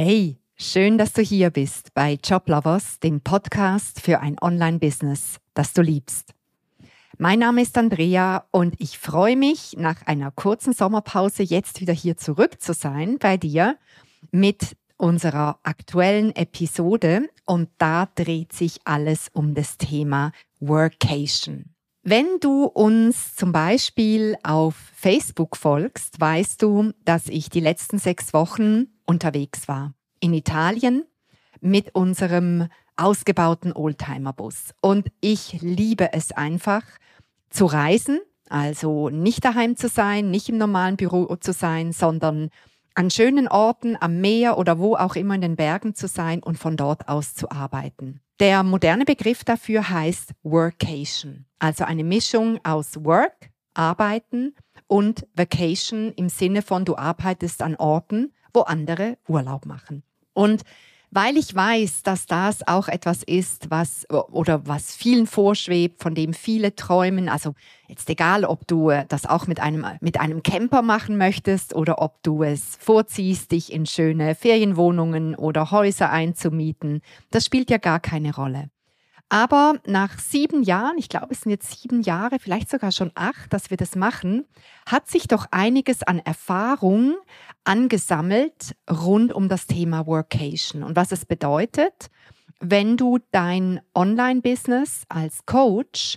Hey, schön, dass du hier bist bei Joblovers, dem Podcast für ein Online-Business, das du liebst. Mein Name ist Andrea und ich freue mich, nach einer kurzen Sommerpause jetzt wieder hier zurück zu sein bei dir mit unserer aktuellen Episode und da dreht sich alles um das Thema Workation. Wenn du uns zum Beispiel auf Facebook folgst, weißt du, dass ich die letzten sechs Wochen unterwegs war. In Italien mit unserem ausgebauten Oldtimer-Bus. Und ich liebe es einfach zu reisen, also nicht daheim zu sein, nicht im normalen Büro zu sein, sondern an schönen Orten am Meer oder wo auch immer in den Bergen zu sein und von dort aus zu arbeiten. Der moderne Begriff dafür heißt Workation, also eine Mischung aus Work, Arbeiten und Vacation im Sinne von du arbeitest an Orten, wo andere Urlaub machen. Und weil ich weiß, dass das auch etwas ist, was oder was vielen vorschwebt, von dem viele träumen. Also jetzt egal, ob du das auch mit einem mit einem Camper machen möchtest oder ob du es vorziehst, dich in schöne Ferienwohnungen oder Häuser einzumieten, das spielt ja gar keine Rolle. Aber nach sieben Jahren, ich glaube, es sind jetzt sieben Jahre, vielleicht sogar schon acht, dass wir das machen, hat sich doch einiges an Erfahrung angesammelt rund um das Thema Workation und was es bedeutet, wenn du dein Online-Business als Coach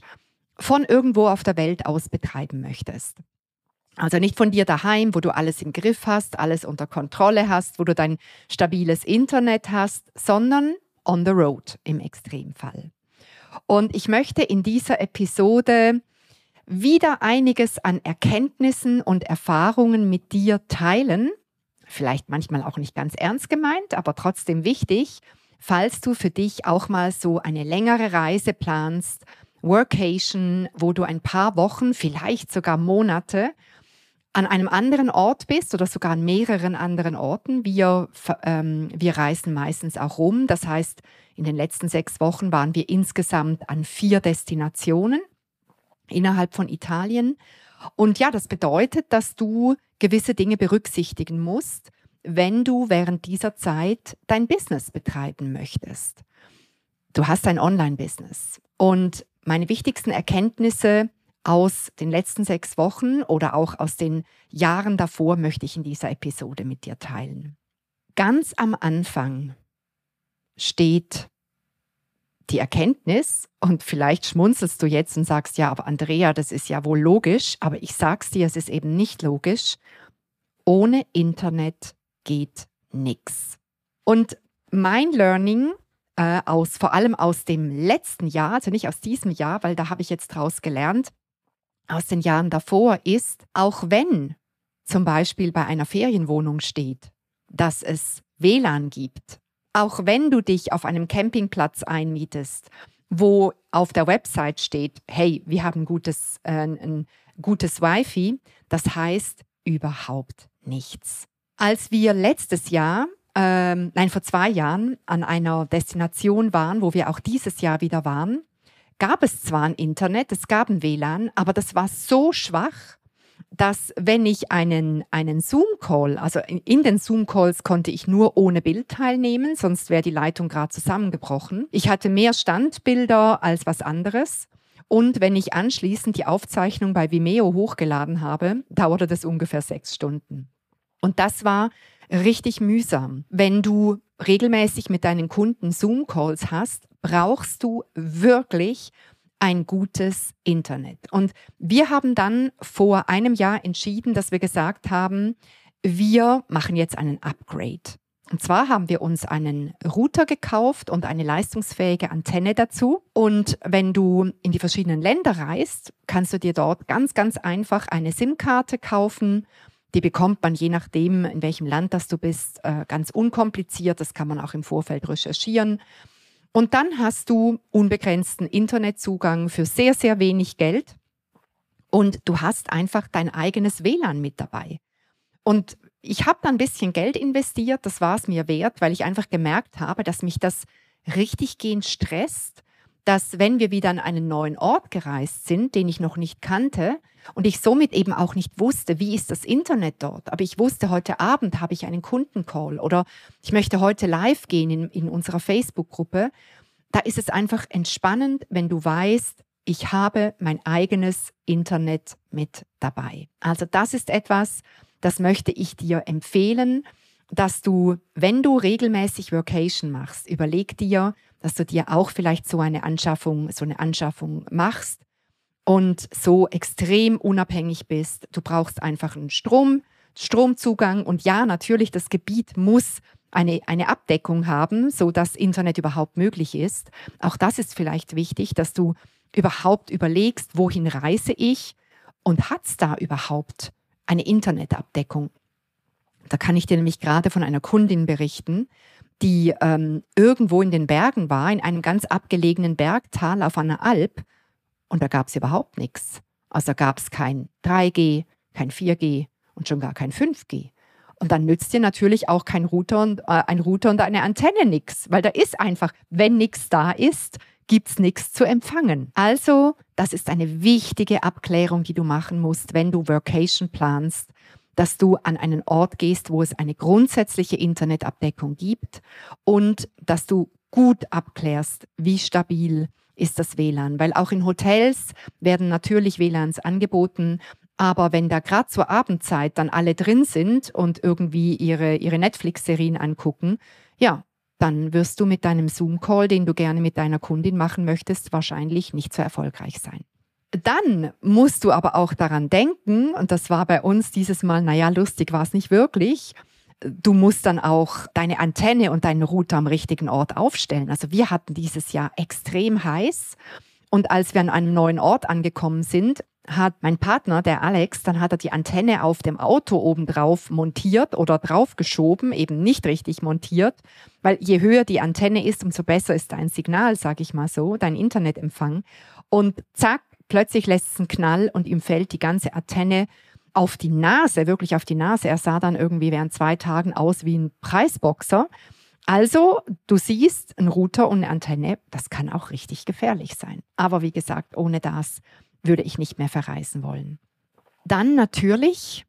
von irgendwo auf der Welt aus betreiben möchtest. Also nicht von dir daheim, wo du alles im Griff hast, alles unter Kontrolle hast, wo du dein stabiles Internet hast, sondern on the road im Extremfall. Und ich möchte in dieser Episode wieder einiges an Erkenntnissen und Erfahrungen mit dir teilen. Vielleicht manchmal auch nicht ganz ernst gemeint, aber trotzdem wichtig, falls du für dich auch mal so eine längere Reise planst, Workation, wo du ein paar Wochen, vielleicht sogar Monate an einem anderen Ort bist oder sogar an mehreren anderen Orten. Wir, ähm, wir reisen meistens auch rum. Das heißt, in den letzten sechs Wochen waren wir insgesamt an vier Destinationen innerhalb von Italien. Und ja, das bedeutet, dass du gewisse Dinge berücksichtigen musst, wenn du während dieser Zeit dein Business betreiben möchtest. Du hast ein Online-Business. Und meine wichtigsten Erkenntnisse aus den letzten sechs Wochen oder auch aus den Jahren davor möchte ich in dieser Episode mit dir teilen. Ganz am Anfang steht die Erkenntnis, und vielleicht schmunzelst du jetzt und sagst, ja, aber Andrea, das ist ja wohl logisch, aber ich sag's dir, es ist eben nicht logisch. Ohne Internet geht nichts. Und mein Learning äh, aus, vor allem aus dem letzten Jahr, also nicht aus diesem Jahr, weil da habe ich jetzt draus gelernt, aus den Jahren davor ist, auch wenn zum Beispiel bei einer Ferienwohnung steht, dass es WLAN gibt, auch wenn du dich auf einem Campingplatz einmietest, wo auf der Website steht, hey, wir haben gutes, äh, ein gutes Wi-Fi, das heißt überhaupt nichts. Als wir letztes Jahr, ähm, nein, vor zwei Jahren an einer Destination waren, wo wir auch dieses Jahr wieder waren, gab es zwar ein Internet, es gab ein WLAN, aber das war so schwach, dass wenn ich einen, einen Zoom-Call, also in, den Zoom-Calls konnte ich nur ohne Bild teilnehmen, sonst wäre die Leitung gerade zusammengebrochen. Ich hatte mehr Standbilder als was anderes. Und wenn ich anschließend die Aufzeichnung bei Vimeo hochgeladen habe, dauerte das ungefähr sechs Stunden. Und das war richtig mühsam. Wenn du regelmäßig mit deinen Kunden Zoom-Calls hast, brauchst du wirklich ein gutes Internet. Und wir haben dann vor einem Jahr entschieden, dass wir gesagt haben, wir machen jetzt einen Upgrade. Und zwar haben wir uns einen Router gekauft und eine leistungsfähige Antenne dazu. Und wenn du in die verschiedenen Länder reist, kannst du dir dort ganz, ganz einfach eine SIM-Karte kaufen die bekommt man je nachdem, in welchem Land das du bist, äh, ganz unkompliziert. Das kann man auch im Vorfeld recherchieren. Und dann hast du unbegrenzten Internetzugang für sehr, sehr wenig Geld. Und du hast einfach dein eigenes WLAN mit dabei. Und ich habe da ein bisschen Geld investiert, das war es mir wert, weil ich einfach gemerkt habe, dass mich das richtig gehend stresst, dass wenn wir wieder an einen neuen Ort gereist sind, den ich noch nicht kannte, und ich somit eben auch nicht wusste, wie ist das Internet dort. Aber ich wusste, heute Abend habe ich einen Kundencall oder ich möchte heute live gehen in, in unserer Facebook-Gruppe. Da ist es einfach entspannend, wenn du weißt, ich habe mein eigenes Internet mit dabei. Also das ist etwas, das möchte ich dir empfehlen, dass du, wenn du regelmäßig Workation machst, überleg dir, dass du dir auch vielleicht so eine Anschaffung, so eine Anschaffung machst und so extrem unabhängig bist. Du brauchst einfach einen Strom, Stromzugang und ja, natürlich, das Gebiet muss eine, eine Abdeckung haben, so dass Internet überhaupt möglich ist. Auch das ist vielleicht wichtig, dass du überhaupt überlegst, wohin reise ich und hat es da überhaupt eine Internetabdeckung? Da kann ich dir nämlich gerade von einer Kundin berichten, die ähm, irgendwo in den Bergen war, in einem ganz abgelegenen Bergtal auf einer Alp und da gab es überhaupt nichts. Also gab es kein 3G, kein 4G und schon gar kein 5G. Und dann nützt dir natürlich auch kein Router und, äh, ein Router und eine Antenne nichts, weil da ist einfach, wenn nichts da ist, gibt es nichts zu empfangen. Also, das ist eine wichtige Abklärung, die du machen musst, wenn du Workation planst, dass du an einen Ort gehst, wo es eine grundsätzliche Internetabdeckung gibt und dass du gut abklärst, wie stabil ist das WLAN, weil auch in Hotels werden natürlich WLANs angeboten, aber wenn da gerade zur Abendzeit dann alle drin sind und irgendwie ihre, ihre Netflix-Serien angucken, ja, dann wirst du mit deinem Zoom-Call, den du gerne mit deiner Kundin machen möchtest, wahrscheinlich nicht so erfolgreich sein. Dann musst du aber auch daran denken, und das war bei uns dieses Mal, naja, lustig war es nicht wirklich, du musst dann auch deine Antenne und deinen Router am richtigen Ort aufstellen. Also wir hatten dieses Jahr extrem heiß. Und als wir an einem neuen Ort angekommen sind, hat mein Partner, der Alex, dann hat er die Antenne auf dem Auto obendrauf montiert oder draufgeschoben, eben nicht richtig montiert, weil je höher die Antenne ist, umso besser ist dein Signal, sage ich mal so, dein Internetempfang. Und zack, plötzlich lässt es einen Knall und ihm fällt die ganze Antenne auf die Nase, wirklich auf die Nase. Er sah dann irgendwie während zwei Tagen aus wie ein Preisboxer. Also, du siehst, ein Router und eine Antenne, das kann auch richtig gefährlich sein. Aber wie gesagt, ohne das würde ich nicht mehr verreisen wollen. Dann natürlich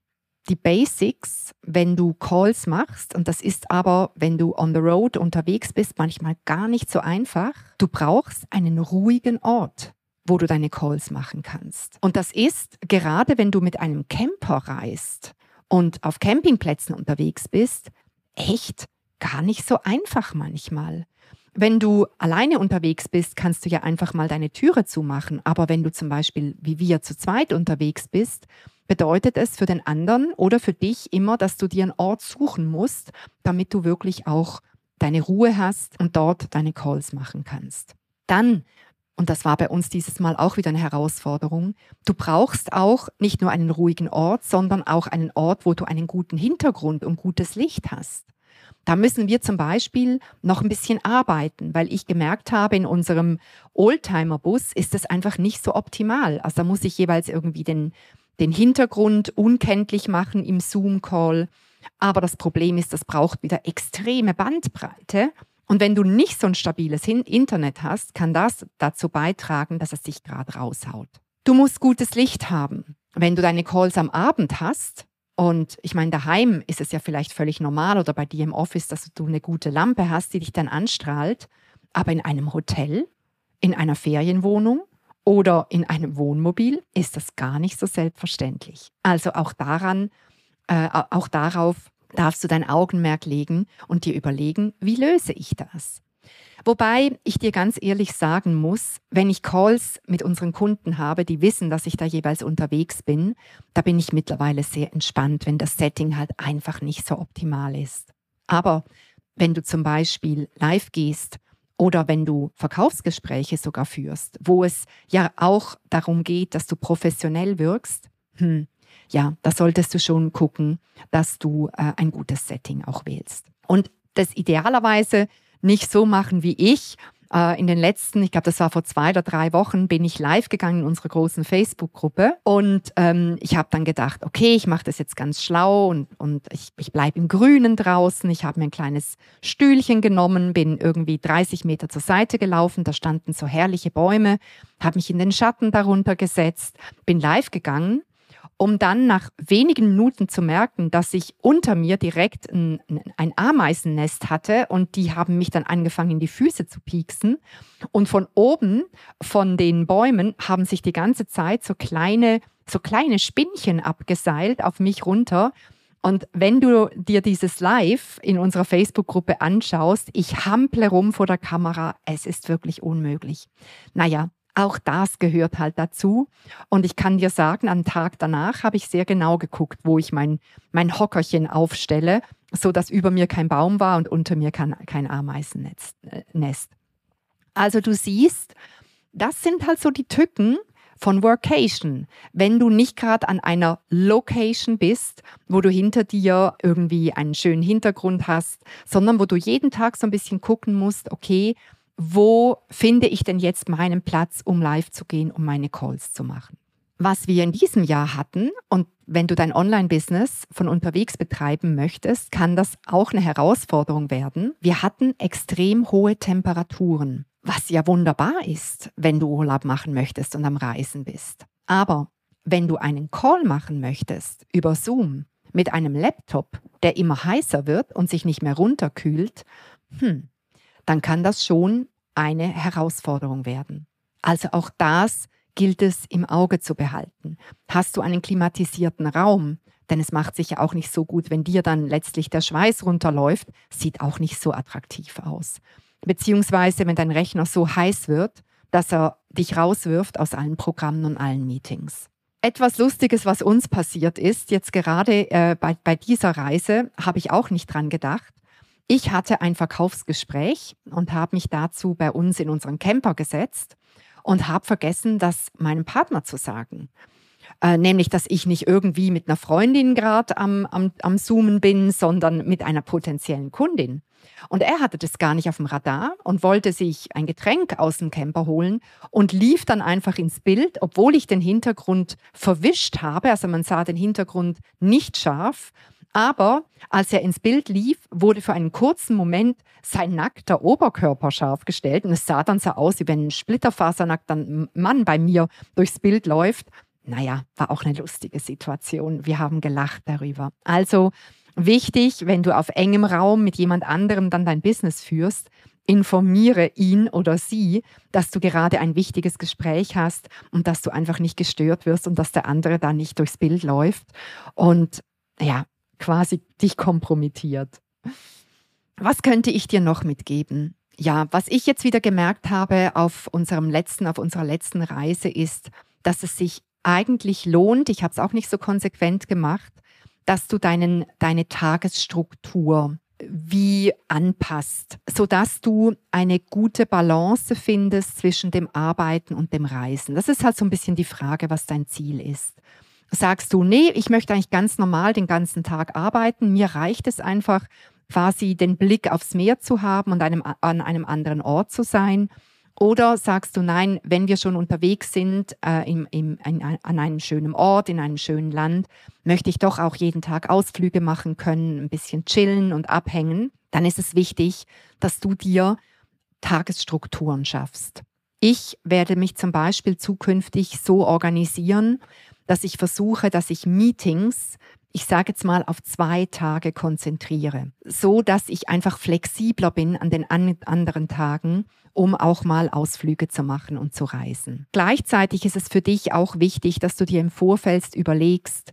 die Basics, wenn du Calls machst, und das ist aber, wenn du on the road unterwegs bist, manchmal gar nicht so einfach. Du brauchst einen ruhigen Ort wo du deine Calls machen kannst. Und das ist gerade, wenn du mit einem Camper reist und auf Campingplätzen unterwegs bist, echt gar nicht so einfach manchmal. Wenn du alleine unterwegs bist, kannst du ja einfach mal deine Türe zumachen. Aber wenn du zum Beispiel wie wir zu zweit unterwegs bist, bedeutet es für den anderen oder für dich immer, dass du dir einen Ort suchen musst, damit du wirklich auch deine Ruhe hast und dort deine Calls machen kannst. Dann und das war bei uns dieses Mal auch wieder eine Herausforderung. Du brauchst auch nicht nur einen ruhigen Ort, sondern auch einen Ort, wo du einen guten Hintergrund und gutes Licht hast. Da müssen wir zum Beispiel noch ein bisschen arbeiten, weil ich gemerkt habe, in unserem Oldtimer-Bus ist es einfach nicht so optimal. Also da muss ich jeweils irgendwie den, den Hintergrund unkenntlich machen im Zoom-Call. Aber das Problem ist, das braucht wieder extreme Bandbreite. Und wenn du nicht so ein stabiles Internet hast, kann das dazu beitragen, dass es sich gerade raushaut. Du musst gutes Licht haben. Wenn du deine Calls am Abend hast, und ich meine, daheim ist es ja vielleicht völlig normal oder bei dir im Office, dass du eine gute Lampe hast, die dich dann anstrahlt. Aber in einem Hotel, in einer Ferienwohnung oder in einem Wohnmobil ist das gar nicht so selbstverständlich. Also auch daran, äh, auch darauf darfst du dein Augenmerk legen und dir überlegen, wie löse ich das? Wobei ich dir ganz ehrlich sagen muss, wenn ich Calls mit unseren Kunden habe, die wissen, dass ich da jeweils unterwegs bin, da bin ich mittlerweile sehr entspannt, wenn das Setting halt einfach nicht so optimal ist. Aber wenn du zum Beispiel live gehst oder wenn du Verkaufsgespräche sogar führst, wo es ja auch darum geht, dass du professionell wirkst, hm, ja, da solltest du schon gucken, dass du äh, ein gutes Setting auch wählst. Und das idealerweise nicht so machen wie ich. Äh, in den letzten, ich glaube, das war vor zwei oder drei Wochen, bin ich live gegangen in unserer großen Facebook-Gruppe und ähm, ich habe dann gedacht, okay, ich mache das jetzt ganz schlau und, und ich, ich bleibe im Grünen draußen. Ich habe mir ein kleines Stühlchen genommen, bin irgendwie 30 Meter zur Seite gelaufen, da standen so herrliche Bäume, habe mich in den Schatten darunter gesetzt, bin live gegangen um dann nach wenigen Minuten zu merken, dass ich unter mir direkt ein, ein, Ameisennest hatte und die haben mich dann angefangen, in die Füße zu pieksen. Und von oben, von den Bäumen, haben sich die ganze Zeit so kleine, so kleine Spinnchen abgeseilt auf mich runter. Und wenn du dir dieses Live in unserer Facebook-Gruppe anschaust, ich hample rum vor der Kamera, es ist wirklich unmöglich. Naja, auch das gehört halt dazu. Und ich kann dir sagen, am Tag danach habe ich sehr genau geguckt, wo ich mein, mein Hockerchen aufstelle, so dass über mir kein Baum war und unter mir kein, kein Ameisennest. Äh, also du siehst, das sind halt so die Tücken von Workation. Wenn du nicht gerade an einer Location bist, wo du hinter dir irgendwie einen schönen Hintergrund hast, sondern wo du jeden Tag so ein bisschen gucken musst, okay, wo finde ich denn jetzt meinen Platz, um live zu gehen, um meine Calls zu machen. Was wir in diesem Jahr hatten, und wenn du dein Online-Business von unterwegs betreiben möchtest, kann das auch eine Herausforderung werden. Wir hatten extrem hohe Temperaturen, was ja wunderbar ist, wenn du Urlaub machen möchtest und am Reisen bist. Aber wenn du einen Call machen möchtest über Zoom mit einem Laptop, der immer heißer wird und sich nicht mehr runterkühlt, hm, dann kann das schon eine Herausforderung werden. Also auch das gilt es im Auge zu behalten. Hast du einen klimatisierten Raum, denn es macht sich ja auch nicht so gut, wenn dir dann letztlich der Schweiß runterläuft, sieht auch nicht so attraktiv aus. Beziehungsweise, wenn dein Rechner so heiß wird, dass er dich rauswirft aus allen Programmen und allen Meetings. Etwas Lustiges, was uns passiert ist, jetzt gerade äh, bei, bei dieser Reise, habe ich auch nicht dran gedacht. Ich hatte ein Verkaufsgespräch und habe mich dazu bei uns in unseren Camper gesetzt und habe vergessen, das meinem Partner zu sagen. Äh, nämlich, dass ich nicht irgendwie mit einer Freundin gerade am, am, am Zoomen bin, sondern mit einer potenziellen Kundin. Und er hatte das gar nicht auf dem Radar und wollte sich ein Getränk aus dem Camper holen und lief dann einfach ins Bild, obwohl ich den Hintergrund verwischt habe. Also man sah den Hintergrund nicht scharf aber als er ins Bild lief, wurde für einen kurzen Moment sein nackter Oberkörper scharf gestellt und es sah dann so aus, wie wenn ein splitterfasernackter Mann bei mir durchs Bild läuft. Naja, war auch eine lustige Situation. Wir haben gelacht darüber. Also wichtig, wenn du auf engem Raum mit jemand anderem dann dein Business führst, informiere ihn oder sie, dass du gerade ein wichtiges Gespräch hast und dass du einfach nicht gestört wirst und dass der andere da nicht durchs Bild läuft. Und ja, quasi dich kompromittiert. Was könnte ich dir noch mitgeben? Ja, was ich jetzt wieder gemerkt habe auf unserem letzten, auf unserer letzten Reise ist, dass es sich eigentlich lohnt, ich habe es auch nicht so konsequent gemacht, dass du deinen, deine Tagesstruktur wie anpasst, sodass du eine gute Balance findest zwischen dem Arbeiten und dem Reisen. Das ist halt so ein bisschen die Frage, was dein Ziel ist sagst du, nee, ich möchte eigentlich ganz normal den ganzen Tag arbeiten. Mir reicht es einfach, quasi den Blick aufs Meer zu haben und einem, an einem anderen Ort zu sein. Oder sagst du, nein, wenn wir schon unterwegs sind, äh, im, im, in, an einem schönen Ort, in einem schönen Land, möchte ich doch auch jeden Tag Ausflüge machen können, ein bisschen chillen und abhängen. Dann ist es wichtig, dass du dir Tagesstrukturen schaffst. Ich werde mich zum Beispiel zukünftig so organisieren, dass ich versuche, dass ich Meetings, ich sage jetzt mal, auf zwei Tage konzentriere, so dass ich einfach flexibler bin an den an anderen Tagen, um auch mal Ausflüge zu machen und zu reisen. Gleichzeitig ist es für dich auch wichtig, dass du dir im Vorfeld überlegst,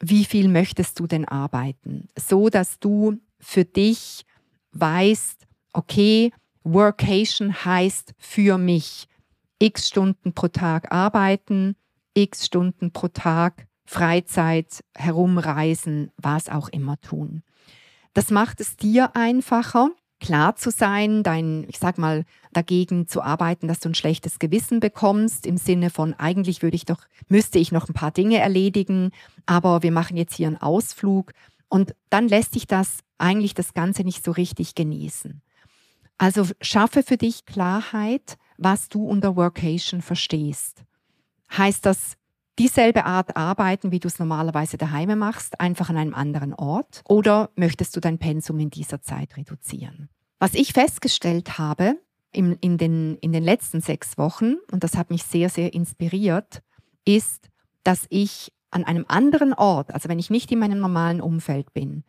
wie viel möchtest du denn arbeiten, so dass du für dich weißt, okay, Workation heißt für mich x Stunden pro Tag arbeiten, x Stunden pro Tag Freizeit, herumreisen, was auch immer tun. Das macht es dir einfacher, klar zu sein, dein, ich sag mal, dagegen zu arbeiten, dass du ein schlechtes Gewissen bekommst, im Sinne von, eigentlich würde ich doch, müsste ich noch ein paar Dinge erledigen, aber wir machen jetzt hier einen Ausflug. Und dann lässt sich das eigentlich das Ganze nicht so richtig genießen. Also schaffe für dich Klarheit, was du unter Workation verstehst. Heißt das dieselbe Art arbeiten, wie du es normalerweise daheim machst, einfach an einem anderen Ort? Oder möchtest du dein Pensum in dieser Zeit reduzieren? Was ich festgestellt habe in, in, den, in den letzten sechs Wochen, und das hat mich sehr, sehr inspiriert, ist, dass ich an einem anderen Ort, also wenn ich nicht in meinem normalen Umfeld bin,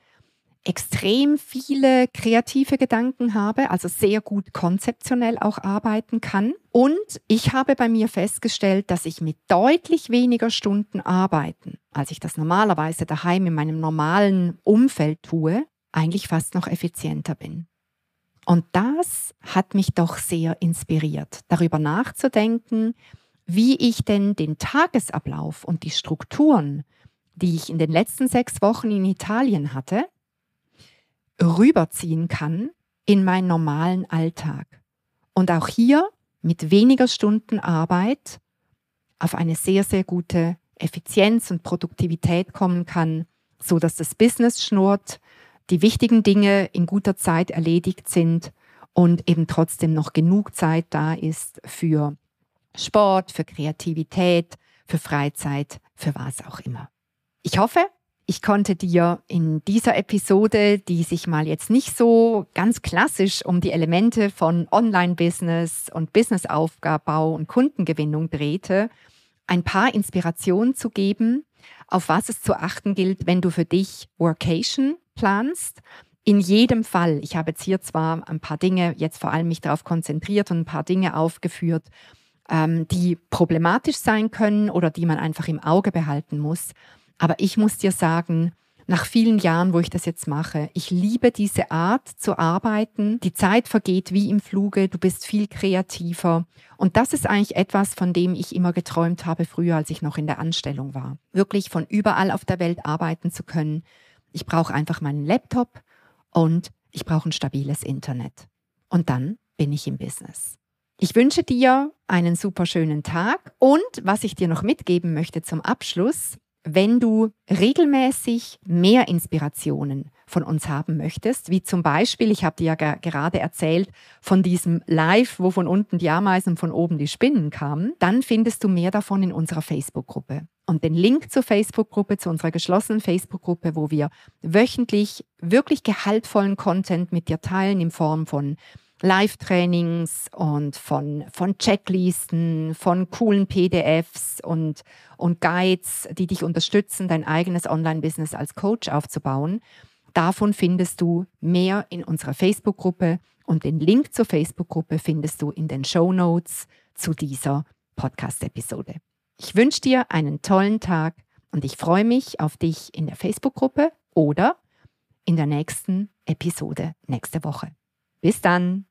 extrem viele kreative Gedanken habe, also sehr gut konzeptionell auch arbeiten kann. Und ich habe bei mir festgestellt, dass ich mit deutlich weniger Stunden arbeiten, als ich das normalerweise daheim in meinem normalen Umfeld tue, eigentlich fast noch effizienter bin. Und das hat mich doch sehr inspiriert, darüber nachzudenken, wie ich denn den Tagesablauf und die Strukturen, die ich in den letzten sechs Wochen in Italien hatte, rüberziehen kann in meinen normalen Alltag. Und auch hier mit weniger Stunden Arbeit auf eine sehr, sehr gute Effizienz und Produktivität kommen kann, so dass das Business schnurrt, die wichtigen Dinge in guter Zeit erledigt sind und eben trotzdem noch genug Zeit da ist für Sport, für Kreativität, für Freizeit, für was auch immer. Ich hoffe, ich konnte dir in dieser Episode, die sich mal jetzt nicht so ganz klassisch um die Elemente von Online-Business und Businessaufbau und Kundengewinnung drehte, ein paar Inspirationen zu geben, auf was es zu achten gilt, wenn du für dich Workation planst. In jedem Fall, ich habe jetzt hier zwar ein paar Dinge, jetzt vor allem mich darauf konzentriert und ein paar Dinge aufgeführt, ähm, die problematisch sein können oder die man einfach im Auge behalten muss. Aber ich muss dir sagen, nach vielen Jahren, wo ich das jetzt mache, ich liebe diese Art zu arbeiten. Die Zeit vergeht wie im Fluge, du bist viel kreativer. Und das ist eigentlich etwas, von dem ich immer geträumt habe früher, als ich noch in der Anstellung war. Wirklich von überall auf der Welt arbeiten zu können. Ich brauche einfach meinen Laptop und ich brauche ein stabiles Internet. Und dann bin ich im Business. Ich wünsche dir einen super schönen Tag und was ich dir noch mitgeben möchte zum Abschluss, wenn du regelmäßig mehr Inspirationen von uns haben möchtest, wie zum Beispiel, ich habe dir ja gerade erzählt von diesem Live, wo von unten die Ameisen und von oben die Spinnen kamen, dann findest du mehr davon in unserer Facebook-Gruppe. Und den Link zur Facebook-Gruppe, zu unserer geschlossenen Facebook-Gruppe, wo wir wöchentlich wirklich gehaltvollen Content mit dir teilen in Form von Live-Trainings und von, von Checklisten, von coolen PDFs und, und Guides, die dich unterstützen, dein eigenes Online-Business als Coach aufzubauen. Davon findest du mehr in unserer Facebook-Gruppe und den Link zur Facebook-Gruppe findest du in den Show Notes zu dieser Podcast-Episode. Ich wünsche dir einen tollen Tag und ich freue mich auf dich in der Facebook-Gruppe oder in der nächsten Episode nächste Woche. Bis dann!